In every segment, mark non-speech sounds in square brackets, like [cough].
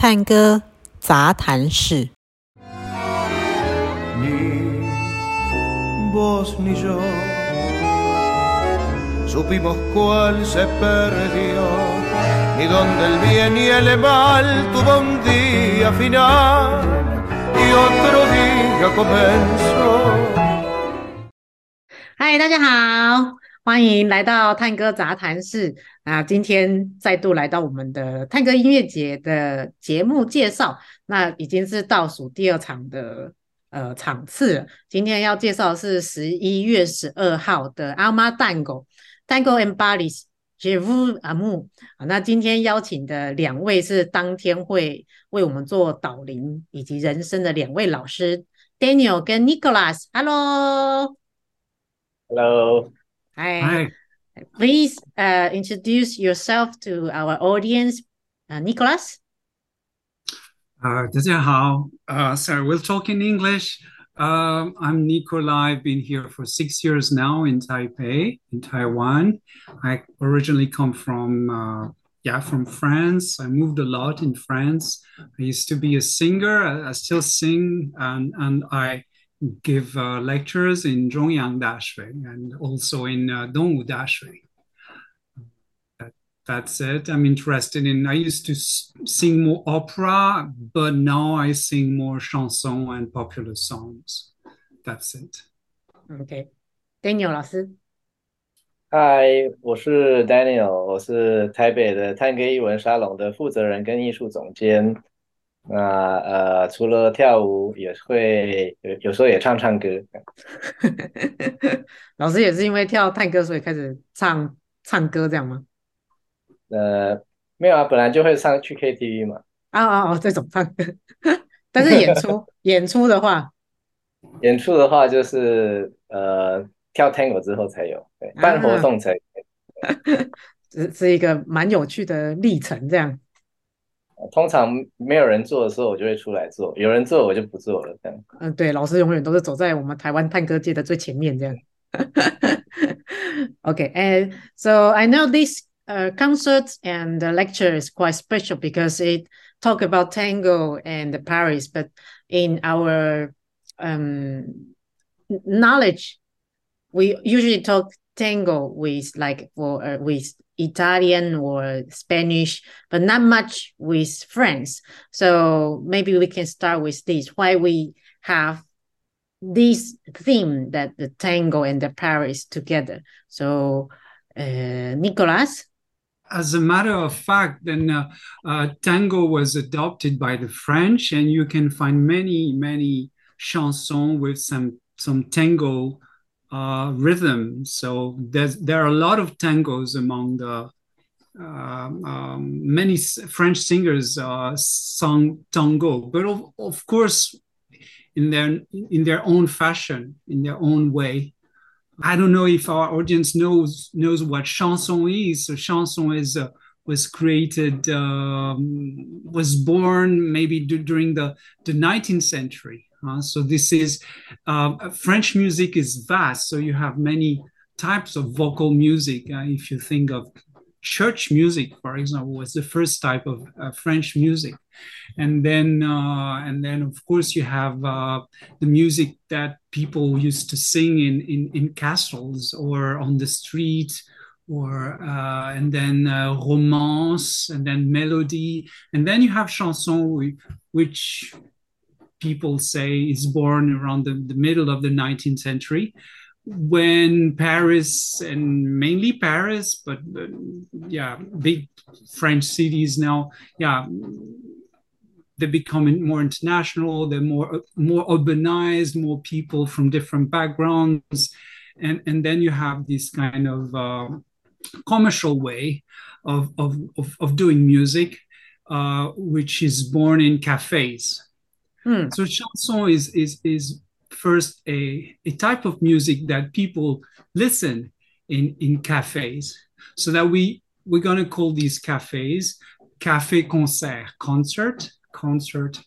探戈杂谈式你 boss 你说 sopi makol sepero rio neon dalbi and niallemal to von di a fi nar dios puro vi recommend sol 嗨大家好欢迎来到探戈杂谈室啊！今天再度来到我们的探戈音乐节的节目介绍，那已经是倒数第二场的呃场次了。今天要介绍是十一月十二号的阿妈 Tango Tango and Bali's j e v u Amu 啊。那今天邀请的两位是当天会为我们做导聆以及人生的两位老师 Daniel 跟 Nicholas。Hello。Hello，Hi. Hi. Please uh, introduce yourself to our audience, uh, Nicolas. Uh, 大家好. Uh, sorry, we'll talk in English. Um, I'm Nikolai. I've been here for six years now in Taipei, in Taiwan. I originally come from, uh, yeah, from France. I moved a lot in France. I used to be a singer. I, I still sing, and and I give uh, lectures in Zhongyang Daxue and also in uh, Dongwu Daxue. That, that's it. I'm interested in. I used to sing more opera, but now I sing more chanson and popular songs. That's it. Okay, Daniel 老师。嗨，我是 Daniel，我是台北的探戈艺文沙龙的负责人跟艺术总监。那呃，除了跳舞，也会有有时候也唱唱歌。[laughs] 老师也是因为跳探戈，所以开始唱唱歌这样吗？呃，没有啊，本来就会唱去 KTV 嘛。啊啊哦，这种唱歌。但是演出 [laughs] 演出的话，演出的话就是呃跳 Tango 之后才有，对，办活动才有。[laughs] 是是一个蛮有趣的历程，这样。通常没有人做的时候，我就会出来做；有人做，我就不做了。这样。嗯，对，老师永远都是走在我们台湾探戈界的最前面，这样。okay, [laughs] and so I know this uh, concert and the lecture is quite special because it talk about tango and Paris, but in our um, knowledge, we usually talk tango with like for uh, with Italian or Spanish, but not much with French. So maybe we can start with this. Why we have this theme that the tango and the Paris together. So, uh, Nicolas. As a matter of fact, then uh, uh, tango was adopted by the French, and you can find many, many chansons with some some tango uh, rhythm. So there's there are a lot of tangos among the um, um, many French singers uh, sung tango, but of, of course in their in their own fashion, in their own way. I don't know if our audience knows knows what chanson is. So chanson is uh, was created um, was born maybe d- during the the 19th century. Uh, so this is uh, French music is vast. So you have many types of vocal music. Uh, if you think of church music, for example, was the first type of uh, French music, and then uh, and then of course you have uh, the music that people used to sing in in, in castles or on the street. Or uh, and then uh, romance, and then melody, and then you have chanson, which people say is born around the, the middle of the 19th century when Paris and mainly Paris, but uh, yeah, big French cities now, yeah, they're becoming more international. They're more more urbanized, more people from different backgrounds, and and then you have this kind of uh, commercial way of of of, of doing music, uh, which is born in cafes. Hmm. So chanson is is is first a, a type of music that people listen in in cafes. So that we we're gonna call these cafes cafe concert, concert, concert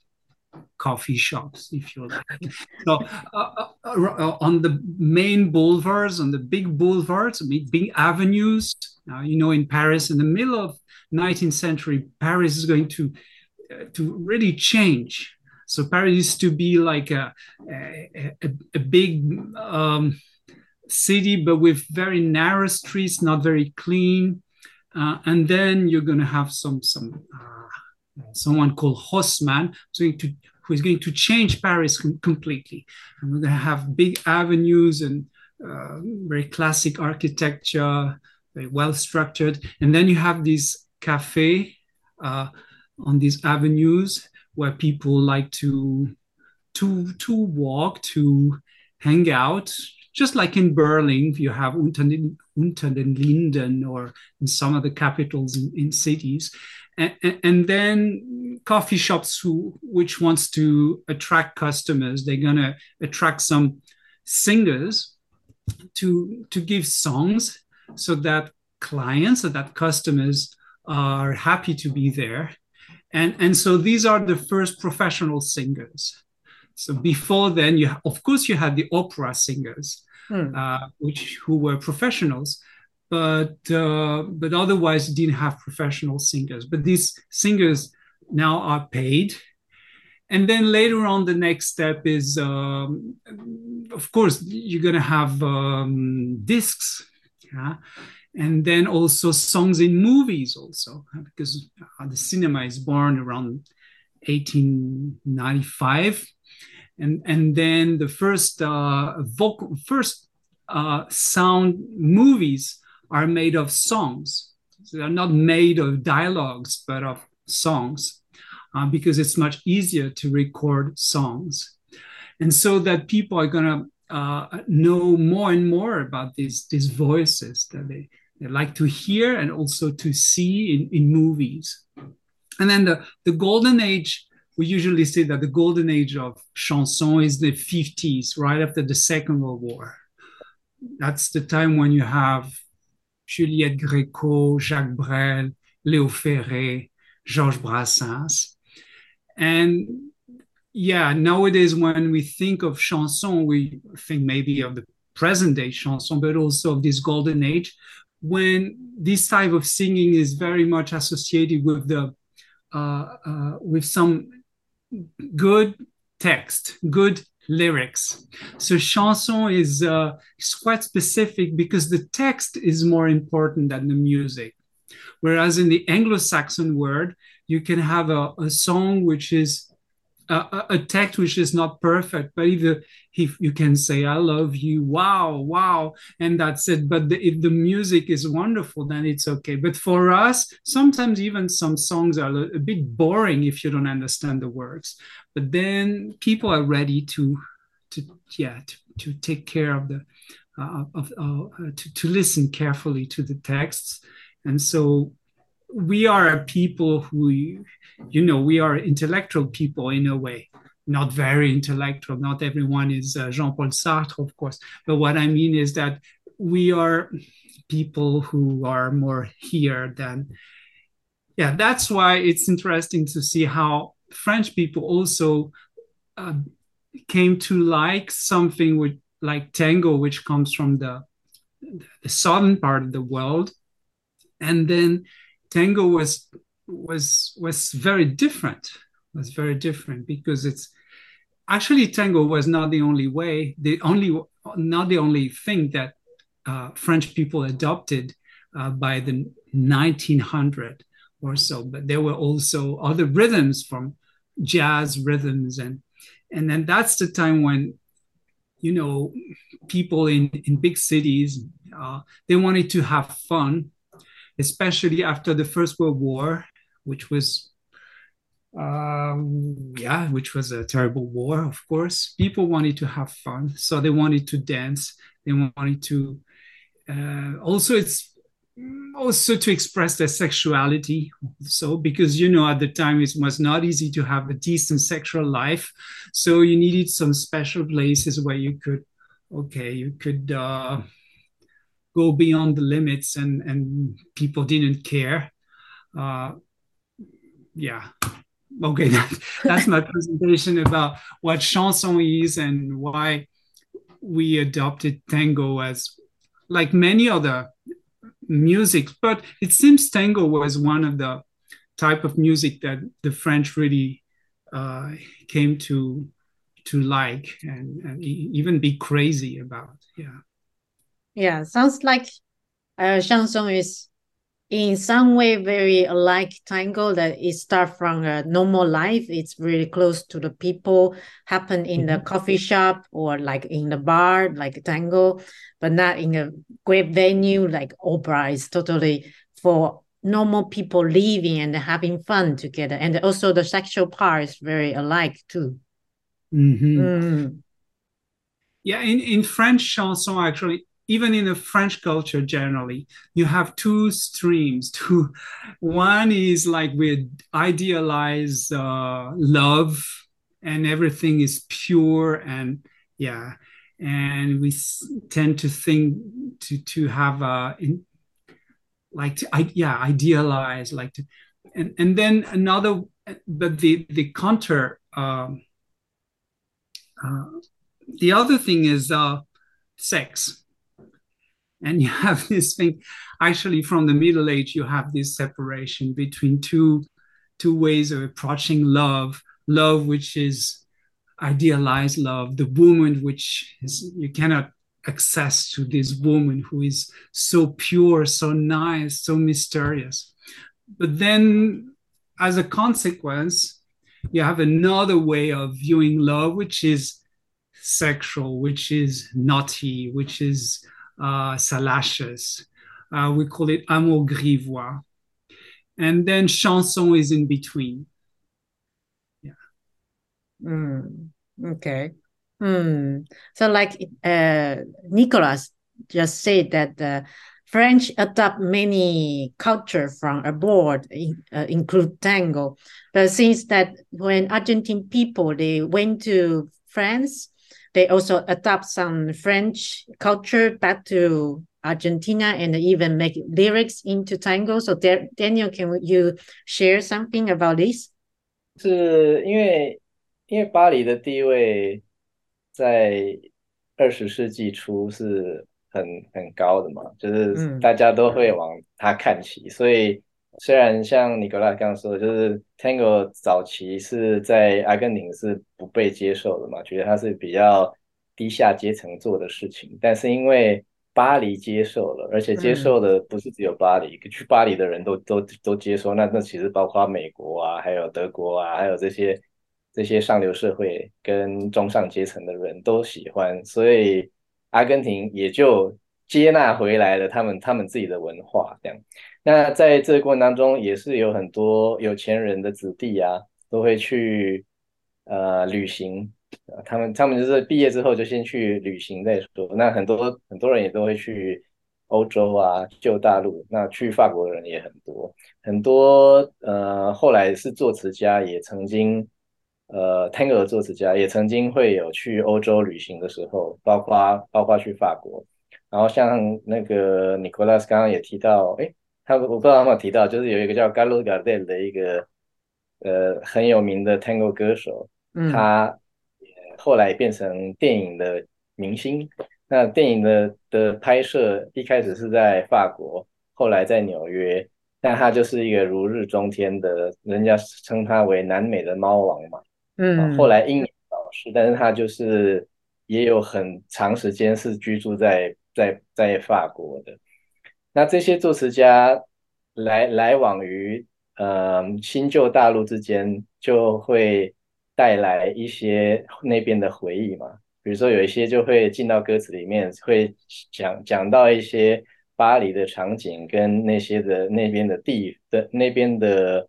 coffee shops, if you like. so uh, uh, uh, on the main boulevards, on the big boulevards, big, avenues, uh, you know, in Paris, in the middle of 19th century, Paris is going to to really change. So Paris used to be like a a, a, big um, city, but with very narrow streets, not very clean. Uh, and then you're going to have some some uh, someone called Haussmann going to who is going to change Paris com- completely. And we're going to have big avenues and uh, very classic architecture, very well structured. And then you have these cafe uh, on these avenues where people like to to to walk, to hang out, just like in Berlin, you have Unter den, Unter den Linden or in some of the capitals in, in cities. And, and, then coffee shops who which wants to attract customers they're going to attract some singers to to give songs so that clients so that customers are happy to be there and and so these are the first professional singers so before then, you of course you had the opera singers, hmm. uh, which who were professionals, but uh, but otherwise you didn't have professional singers. But these singers now are paid, and then later on the next step is, um, of course, you're gonna have um, discs. Yeah? And then also songs in movies also because uh, the cinema is born around 1895 and and then the first uh, vocal first uh, sound movies are made of songs. So they're not made of dialogues, but of songs, uh, because it's much easier to record songs, and so that people are gonna uh, know more and more about these these voices that they, they like to hear and also to see in, in movies. And then the, the golden age we usually say that the golden age of chanson is the 50s, right after the Second World War. That's the time when you have Juliette Gréco, Jacques Brel, Léo Ferré, Georges Brassens. And yeah, nowadays when we think of chanson, we think maybe of the present day chanson, but also of this golden age when this type of singing is very much associated with the uh, uh, with some good text, good lyrics. So chanson is, uh, quite specific because the text is more important than the music. Whereas in the Anglo-Saxon word, you can have a, a song which is a, a, text which is not perfect, but either if you can say "I love you," wow, wow, and that's it. But the, if the music is wonderful, then it's okay. But for us, sometimes even some songs are a, a bit boring if you don't understand the words. But then people are ready to, to yeah, to, to take care of the, uh, of uh, to to listen carefully to the texts, and so we are a people who, you know, we are intellectual people in a way, not very intellectual. Not everyone is uh, Jean Paul Sartre, of course. But what I mean is that we are people who are more here than, yeah, that's why it's interesting to see how French people also uh, came to like something with, like tango, which comes from the, the southern part of the world. And then tango was was was very different was very different because it's actually tango was not the only way the only not the only thing that uh, french people adopted uh, by the 1900 or so but there were also other rhythms from jazz rhythms and and then that's the time when you know people in in big cities uh, they wanted to have fun especially after the First World War, which was um, yeah, which was a terrible war, of course. People wanted to have fun, so they wanted to dance. They wanted to uh, also it's also to express their sexuality. So because you know at the time it was not easy to have a decent sexual life, so you needed some special places where you could okay you could. Uh, go beyond the limits and and people didn't care uh, yeah okay [laughs] that, that's my presentation about what chanson is and why we adopted tango as like many other music but it seems tango was one of the type of music that the French really uh, came to to like and, and even be crazy about. Yeah. Yeah, sounds like uh, chanson is in some way very like tango that it start from a normal life it's really close to the people happen in the mm-hmm. coffee shop or like in the bar like tango but not in a great venue like opera is totally for normal people living and having fun together and also the sexual part is very alike too mm-hmm. mm. yeah in, in french chanson actually even in the French culture generally, you have two streams. [laughs] Two, one is like we idealize uh, love, and everything is pure and yeah, and we tend to think to to have a in, like to, I, yeah idealize like to, and and then another, but the the counter. Um, uh, the other thing is uh, sex and you have [laughs] this thing. Actually from the middle age you have this separation between two two ways of approaching love. Love which is idealized love the woman which is you cannot access to this woman who is so pure so nice so mysterious. But then as a consequence you have another way of viewing love which is sexual which is naughty which is uh, salacious. Uh, we call it amour grivois. And then chanson is in between. Yeah. Mm, okay. Mm. So, like uh, Nicolas just said that the French adopt many culture from abroad, uh, include tango. But since that when Argentine people they went to France, they also adopt some French culture back to Argentina and even make lyrics into tango. So Daniel, can you share something about this? 是因为因为巴黎的地位在二十世纪初是很很高的嘛，就是大家都会往它看齐，所以 虽然像尼格拉刚刚说的，就是 Tango 早期是在阿根廷是不被接受的嘛，觉得它是比较低下阶层做的事情。但是因为巴黎接受了，而且接受的不是只有巴黎，去巴黎的人都都都接受。那那其实包括美国啊，还有德国啊，还有这些这些上流社会跟中上阶层的人都喜欢，所以阿根廷也就接纳回来了他们他们自己的文化这样。那在这个过程当中，也是有很多有钱人的子弟啊，都会去呃旅行，他们他们就是毕业之后就先去旅行再说。那很多很多人也都会去欧洲啊，旧大陆。那去法国的人也很多，很多呃后来是作词家，也曾经呃 Tango 作词家也曾经会有去欧洲旅行的时候，包括包括去法国。然后像那个 Nicolas 刚刚也提到，哎。他我不知道有没有提到，就是有一个叫 Carlos Gardel 的一个呃很有名的 Tango 歌手，他后来变成电影的明星。那电影的的拍摄一开始是在法国，后来在纽约，但他就是一个如日中天的，人家称他为南美的猫王嘛。嗯，后来英年早逝，但是他就是也有很长时间是居住在在在法国的。那这些作词家来来往于呃新旧大陆之间，就会带来一些那边的回忆嘛。比如说有一些就会进到歌词里面，会讲讲到一些巴黎的场景跟那些的那边的地的那边的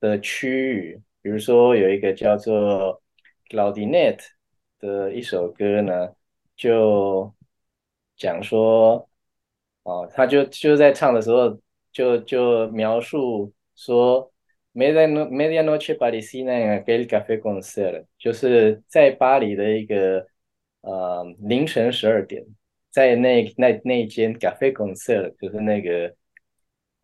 的区域。比如说有一个叫做 Claudinet 的一首歌呢，就讲说。哦，他就就在唱的时候，就就描述说，mediano medianoche parisina en aquel café con ser，就是在巴黎的一个呃凌晨十二点，在那那那间 café con ser，就是那个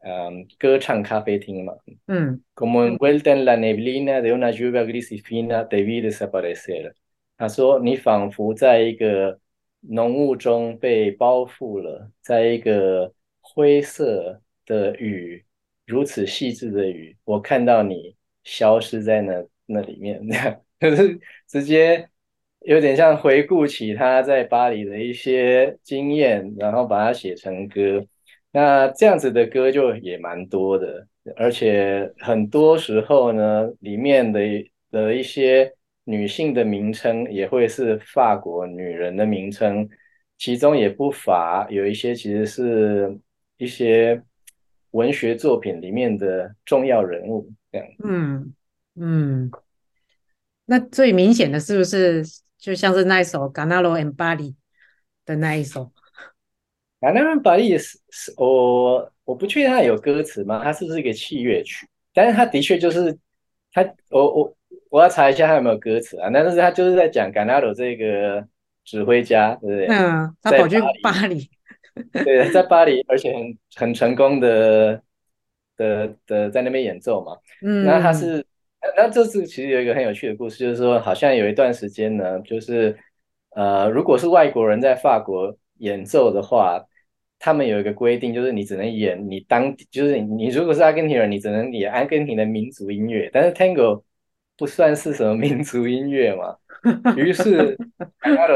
嗯歌唱咖啡厅嘛。嗯。Como envuelta en la neblina de una lluvia gris y fina, te vi desaparecer。他说，你仿佛在一个浓雾中被包覆了，在一个灰色的雨如此细致的雨，我看到你消失在那那里面，这样就是直接有点像回顾起他在巴黎的一些经验，然后把它写成歌。那这样子的歌就也蛮多的，而且很多时候呢，里面的的一些女性的名称也会是法国女人的名称，其中也不乏有一些其实是一些文学作品里面的重要人物。这样，嗯嗯，那最明显的是不是就像是那一首《Ganalo and Bali》的那一首？啊，那份巴黎是是，我我不确定它有歌词吗？它是不是一个器乐曲？但是它的确就是它，我我我要查一下他有没有歌词啊。但是他就是在讲 Ganado 这个指挥家，对不对？嗯，他跑去巴黎，[laughs] 对，在巴黎，而且很很成功的的的在那边演奏嘛。嗯，那他是，那这次其实有一个很有趣的故事，就是说，好像有一段时间呢，就是呃，如果是外国人在法国演奏的话。他们有一个规定，就是你只能演你当，就是你如果是阿根廷人，你只能演阿根廷的民族音乐。但是 Tango 不算是什么民族音乐嘛，于是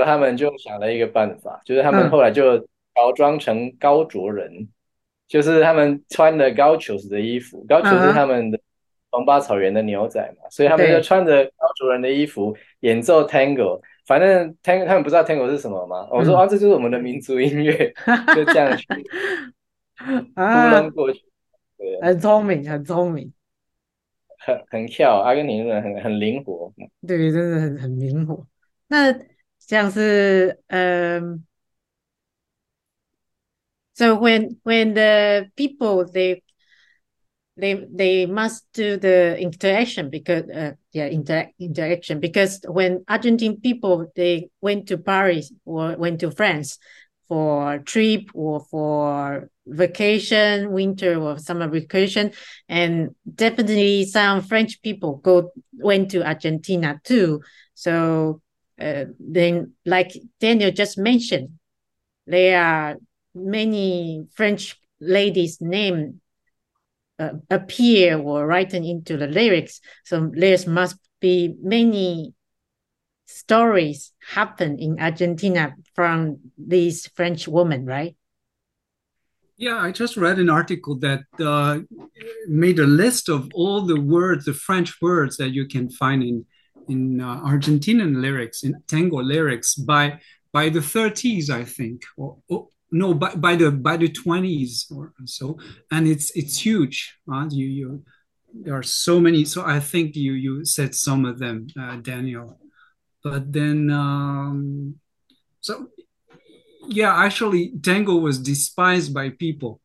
他们就想了一个办法，就是他们后来就包装成高卓人，就是他们穿的高球子的衣服，高球是他们的黄巴草原的牛仔嘛，所以他们就穿着高卓人的衣服演奏 Tango。反正 Tango 他们不知道 Tango 是什么吗？我说啊，这就是我们的民族音乐，[laughs] 就这样去糊弄过去。对，很聪明，很聪明，很很跳，阿根廷人很很灵活。对，真的很很灵活。那像是嗯，so when when the people they they they must do the interaction because uh, yeah inter- interaction because when Argentine people they went to Paris or went to France for trip or for vacation winter or summer vacation and definitely some French people go went to Argentina too so uh, then like Daniel just mentioned there are many French ladies name uh, appear or written into the lyrics. So there must be many stories happen in Argentina from these French women, right? Yeah, I just read an article that uh, made a list of all the words, the French words that you can find in in uh, Argentinian lyrics, in tango lyrics by by the 30s, I think, or, or no by, by the by the 20s or so. And it's it's huge uh, you you there are so many. So i think you you said some of them uh, daniel but then um so yeah actually tango was despised by people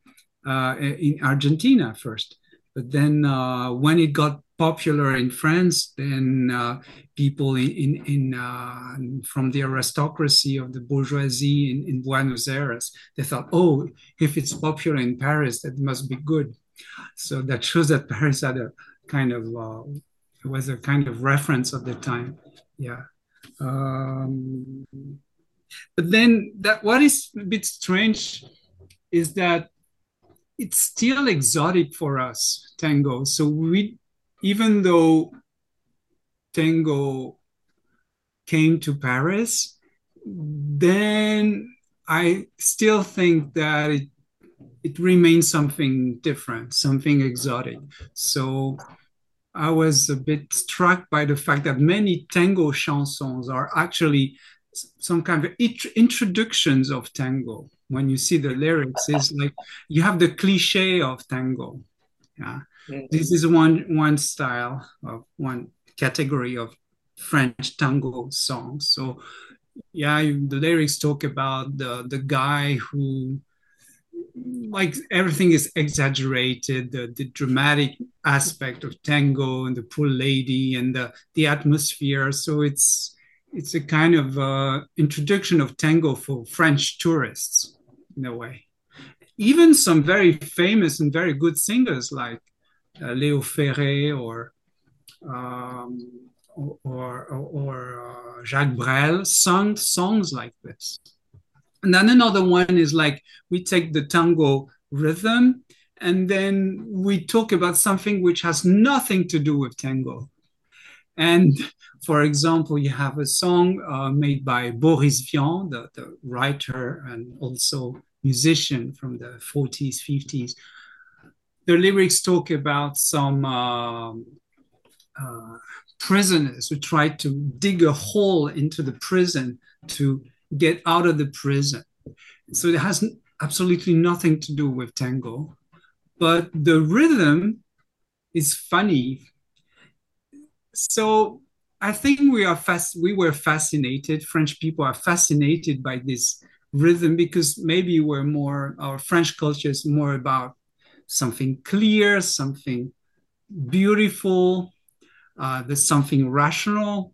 uh, in argentina first but then uh, when it got popular in France then uh, people in in, in uh, from the aristocracy of the bourgeoisie in, in Buenos Aires. They thought, oh, if it's popular in Paris, that must be good. So that shows that [laughs] Paris had a kind of uh, was a kind of reference of the time. Yeah. Um, but then that what is a bit strange is that it's still exotic for us tango so we even though tango came to Paris, then I still think that it it remains something different, something exotic. So I was a bit struck by the fact that many tango chansons are actually some kind of introductions of tango. When you see the lyrics, it's like you have the cliche of tango. Yeah. Mm-hmm. This is one one style of one category of French tango songs. So yeah, the lyrics talk about the the guy who like everything is exaggerated the, the dramatic aspect of tango and the poor lady and the, the atmosphere so it's it's a kind of uh, introduction of tango for french tourists in a way even some very famous and very good singers like uh, Leo Ferré or um, or, or, or uh, Jacques Brel sung songs like this. And then another one is like we take the tango rhythm and then we talk about something which has nothing to do with tango. And for example, you have a song uh, made by Boris Vian, the, the, writer and also musician from the 40s, 50s. The lyrics talk about some uh, uh, prisoners who tried to dig a hole into the prison to get out of the prison. So it has absolutely nothing to do with tango. But the rhythm is funny so I think we are fast. We were fascinated. French people are fascinated by this rhythm because maybe we're more. Our French culture is more about something clear, something beautiful. Uh, there's something rational,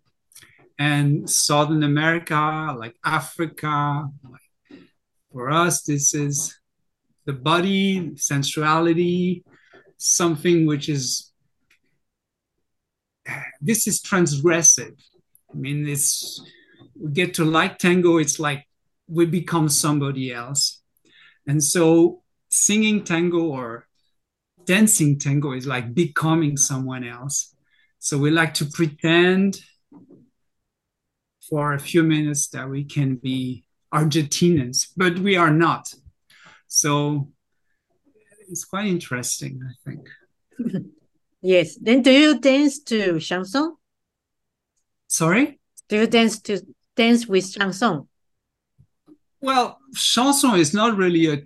and Southern America, like Africa, like for us, this is the body, sensuality, something which is this is transgressive. I mean, it's we get to like tango, it's like we become somebody else. And so singing tango or dancing tango is like becoming someone else. So we like to pretend for a few minutes that we can be Argentinians, but we are not. So it's quite interesting, I think. [laughs] Yes. Then do you dance to chanson? Sorry? Do you dance to dance with chanson? Well, chanson is not really a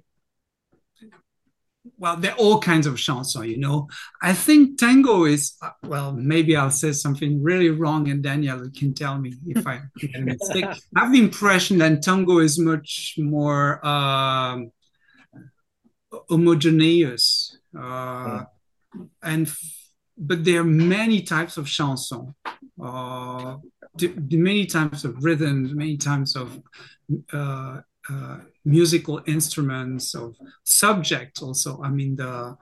well, there are all kinds of chansons, you know. I think tango is well, maybe I'll say something really wrong, and Daniel can tell me if I [laughs] make a mistake. I have the impression that tango is much more um, homogeneous, uh, and but there are many types of chansons, uh, many types of rhythms, many types of uh, uh, musical instruments, of subjects. Also, I mean the,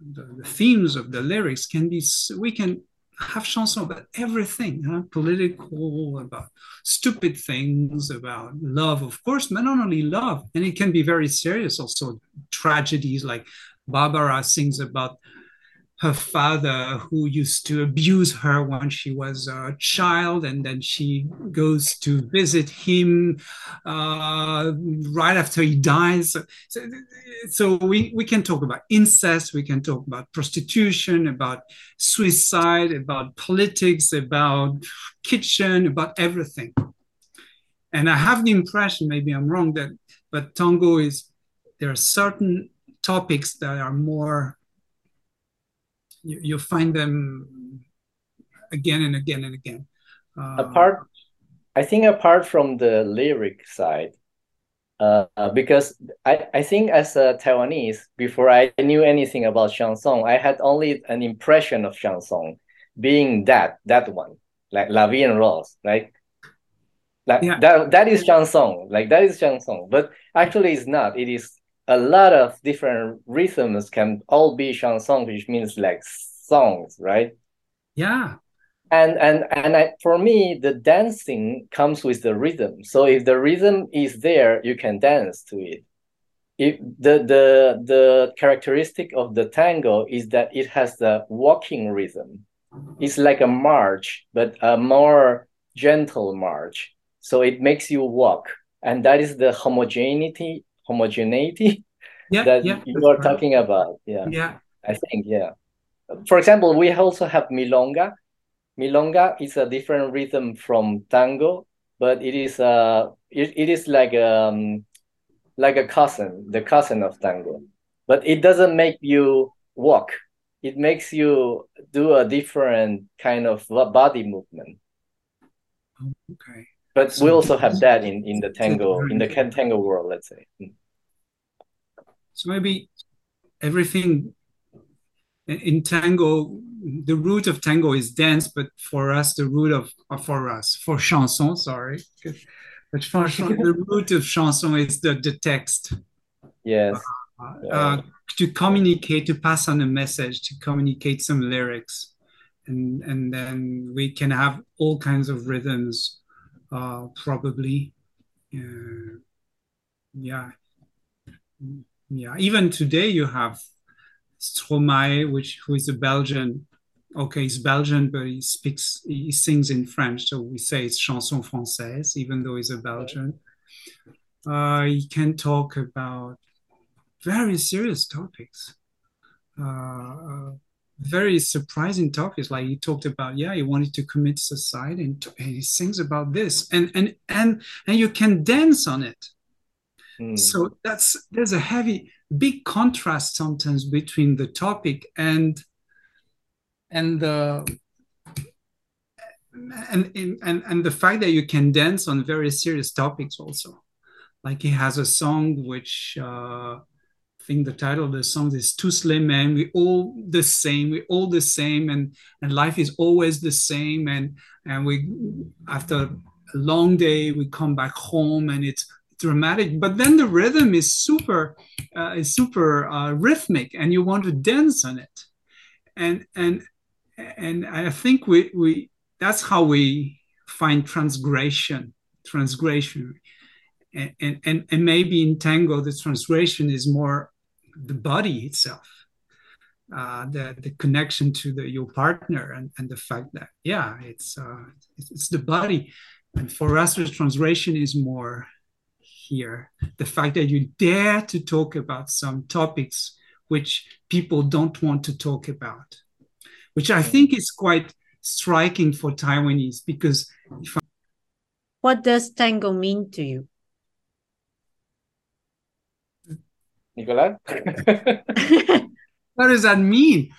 the, the themes of the lyrics can be. We can have chansons about everything, huh? political, about stupid things, about love, of course, but not only love, and it can be very serious. Also, tragedies like Barbara sings about her father who used to abuse her when she was a child and then she goes to visit him uh, right after he dies. So, so, we, we can talk about incest we can talk about prostitution about suicide about politics about kitchen about everything. And i have the impression maybe i'm wrong that but tango is there are certain topics that are more you, you find them again and again and again. Uh, apart, I think apart from the lyric side, uh, because I, I think as a Taiwanese, before I knew anything about chanson, I had only an impression of chanson being that that one, like La Vie en Rose, right? Like yeah. that that is chanson, like that is chanson, but actually it's not. It is a lot of different rhythms can all be chanson, which means like songs, right? Yeah. And and and I, for me, the dancing comes with the rhythm. So if the rhythm is there, you can dance to it. If the the the characteristic of the tango is that it has the walking rhythm. It's like a march, but a more gentle march. So it makes you walk, and that is the homogeneity homogeneity [laughs] yeah, that yeah, you are right. talking about. Yeah. Yeah. I think, yeah. For example, we also have milonga. Milonga is a different rhythm from tango, but it is uh it, it is like um like a cousin, the cousin of tango. But it doesn't make you walk. It makes you do a different kind of body movement. Okay but we also have that in in the tango in the tango world let's say hmm. so maybe everything in tango the root of tango is dance but for us the root of uh, for us for chanson sorry but chanson, [laughs] the root of chanson is the, the text yes uh, yeah. uh, to communicate to pass on a message to communicate some lyrics and and then we can have all kinds of rhythms uh, probably. Uh, yeah, yeah. Even today, you have Stromae, which who is a Belgian. Okay, he's Belgian, but he speaks, he sings in French, so we say it's chanson française, even though he's a Belgian. Uh, he can talk about very serious topics, uh, very surprising topics. Like he talked about, yeah, he wanted to commit suicide, and, and he sings about this, and and and and you can dance on it. Mm. So that's there's a heavy, big contrast sometimes between the topic and and the and, and and the fact that you can dance on very serious topics also like he has a song which uh, think the title of the song is "Tous les mêmes. We all the same. We all the same, and and life is always the same. And and we after a long day we come back home and it's dramatic. But then the rhythm is super uh, is super uh, rhythmic, and you want to dance on it. And and and I think we we that's how we find transgression transgression and, and, and maybe in tango the transgression is more the body itself uh, the the connection to the your partner and, and the fact that yeah it's uh, it's, the body. And for us the transgression is more here. The fact that you dare to talk about some topics which people don't want to talk about which i think is quite striking for taiwanese because what does tango mean to you Nicolas? [laughs] what does that mean?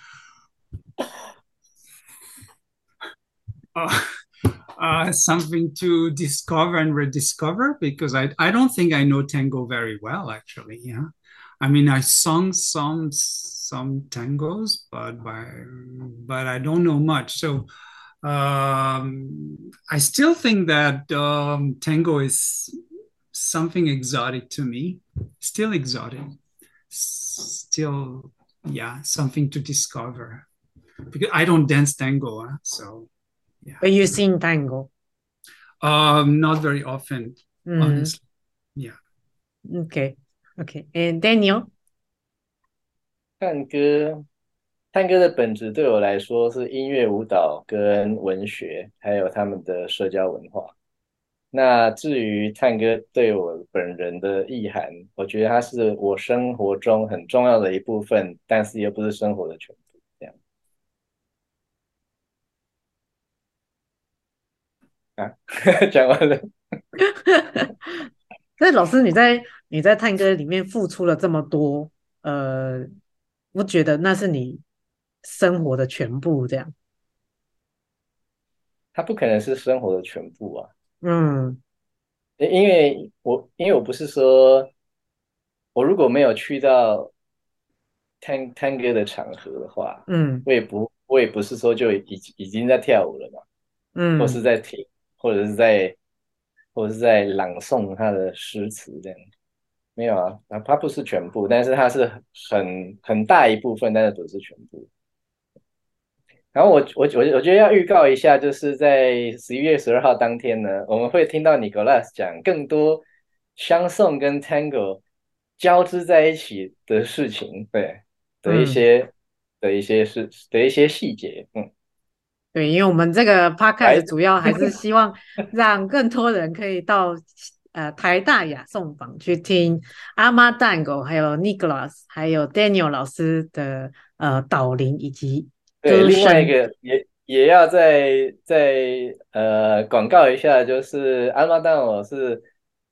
Uh, uh, something to discover and rediscover because I, I don't think I know tango very well actually. Yeah, I mean I sung some some tangos, but by, but I don't know much. So um, I still think that um, tango is something exotic to me, still exotic still yeah something to discover because i don't dance tango huh? so yeah but you sing tango um not very often mm. honestly yeah okay okay and daniel 唱歌唱歌的本质对我来说是音乐舞蹈跟文学还有他们的社交文化 那至于探戈对我本人的意涵，我觉得它是我生活中很重要的一部分，但是又不是生活的全部。这样啊，[laughs] 讲完了。[laughs] 那老师，你在你在探戈里面付出了这么多，呃，我觉得那是你生活的全部。这样，它不可能是生活的全部啊。嗯，因为我因为我不是说，我如果没有去到探探戈的场合的话，嗯，我也不我也不是说就已已经在跳舞了嘛，嗯，或是在听，或者是在或者是在朗诵他的诗词这样，没有啊，他不是全部，但是他是很很大一部分，但是不是全部。然后我我我我觉得要预告一下，就是在十一月十二号当天呢，我们会听到 Nicolas 讲更多相送跟 Tango 交织在一起的事情，对的一些的一些事的一些细节，嗯，对，因为我们这个 Podcast 主要还是希望 [laughs] 让更多人可以到呃台大雅颂坊去听阿妈 Tango，还有 Nicolas，还有 Daniel 老师的呃导聆以及。对，另外一个也也要再再呃广告一下，就是阿玛当我是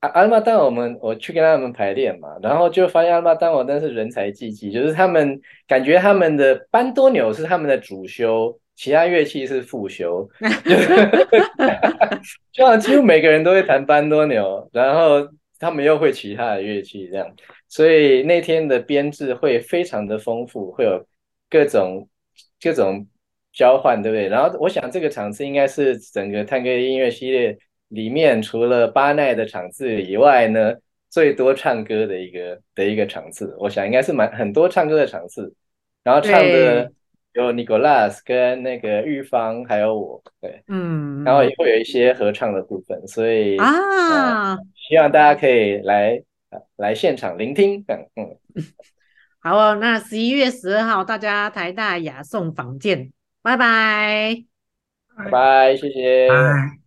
阿阿玛当，我们我去跟他们排练嘛，然后就发现阿玛当我真是人才济济，就是他们感觉他们的班多纽是他们的主修，其他乐器是副修，[laughs] 就像几乎每个人都会弹班多纽，然后他们又会其他的乐器这样，所以那天的编制会非常的丰富，会有各种。各种交换，对不对？然后我想这个场次应该是整个探戈音乐系列里面，除了巴奈的场次以外呢，最多唱歌的一个的一个场次。我想应该是蛮很多唱歌的场次。然后唱的有 Nicolas 跟那个玉芳，还有我，对，嗯，然后也会有一些合唱的部分，所以啊，希望大家可以来来现场聆听，嗯。好哦，那十一月十二号大家台大雅颂坊见，拜拜。拜拜，谢谢。拜。